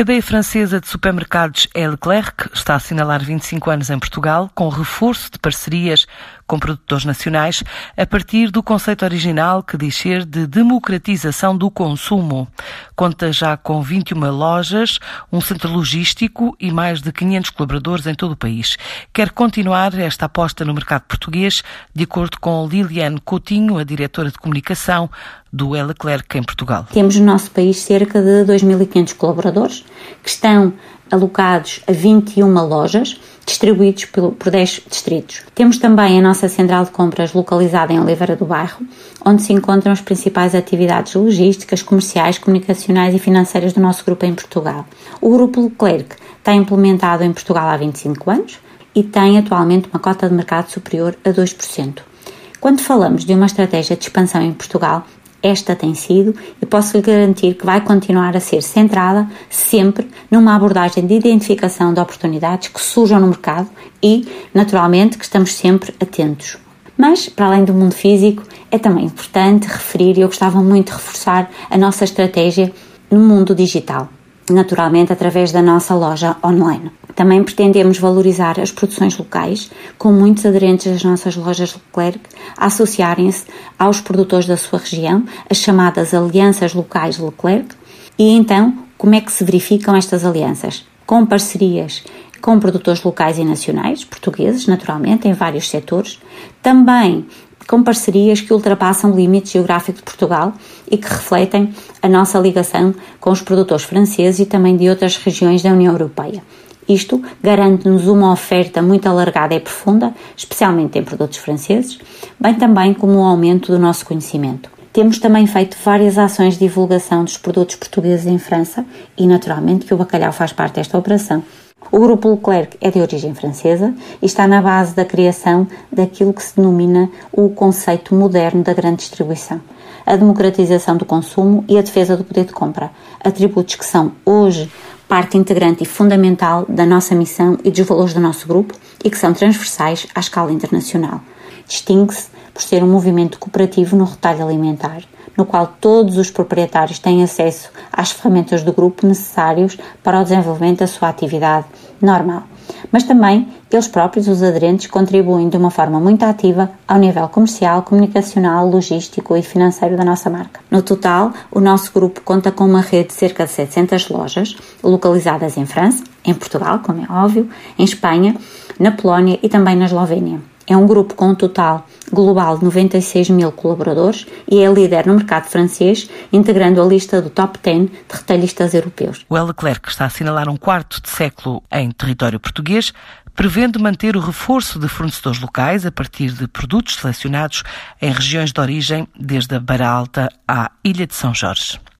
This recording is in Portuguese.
cadeia francesa de supermercados Leclerc está a assinalar 25 anos em Portugal, com reforço de parcerias com produtores nacionais, a partir do conceito original que diz ser de democratização do consumo. Conta já com 21 lojas, um centro logístico e mais de 500 colaboradores em todo o país. Quer continuar esta aposta no mercado português, de acordo com Liliane Coutinho, a diretora de comunicação do Leclerc em Portugal. Temos no nosso país cerca de 2.500 colaboradores que estão alocados a 21 lojas, distribuídos por 10 distritos. Temos também a nossa central de compras localizada em Oliveira do Bairro, onde se encontram as principais atividades logísticas, comerciais, comunicacionais e financeiras do nosso grupo em Portugal. O Grupo Leclerc está implementado em Portugal há 25 anos e tem atualmente uma cota de mercado superior a 2%. Quando falamos de uma estratégia de expansão em Portugal, esta tem sido e posso lhe garantir que vai continuar a ser centrada sempre numa abordagem de identificação de oportunidades que surjam no mercado e, naturalmente, que estamos sempre atentos. Mas, para além do mundo físico, é também importante referir e eu gostava muito de reforçar a nossa estratégia no mundo digital naturalmente através da nossa loja online. Também pretendemos valorizar as produções locais, com muitos aderentes das nossas lojas Leclerc associarem-se aos produtores da sua região, as chamadas alianças locais Leclerc. E então, como é que se verificam estas alianças? Com parcerias com produtores locais e nacionais, portugueses, naturalmente, em vários setores, também com parcerias que ultrapassam o limite geográfico de Portugal e que refletem a nossa ligação com os produtores franceses e também de outras regiões da União Europeia. Isto garante-nos uma oferta muito alargada e profunda, especialmente em produtos franceses, bem também como o um aumento do nosso conhecimento. Temos também feito várias ações de divulgação dos produtos portugueses em França e, naturalmente, que o bacalhau faz parte desta operação. O grupo Leclerc é de origem francesa e está na base da criação daquilo que se denomina o conceito moderno da grande distribuição, a democratização do consumo e a defesa do poder de compra, atributos que são hoje parte integrante e fundamental da nossa missão e dos valores do nosso grupo e que são transversais à escala internacional. Distingue-se por ser um movimento cooperativo no retalho alimentar, no qual todos os proprietários têm acesso às ferramentas do grupo necessários para o desenvolvimento da sua atividade normal. Mas também eles próprios, os aderentes, contribuem de uma forma muito ativa ao nível comercial, comunicacional, logístico e financeiro da nossa marca. No total, o nosso grupo conta com uma rede de cerca de 700 lojas, localizadas em França, em Portugal, como é óbvio, em Espanha, na Polónia e também na Eslovénia. É um grupo com um total global de 96 mil colaboradores e é líder no mercado francês, integrando a lista do top 10 de retalhistas europeus. O Leclerc está a assinalar um quarto de século em território português, prevendo manter o reforço de fornecedores locais a partir de produtos selecionados em regiões de origem, desde a Beira Alta à Ilha de São Jorge.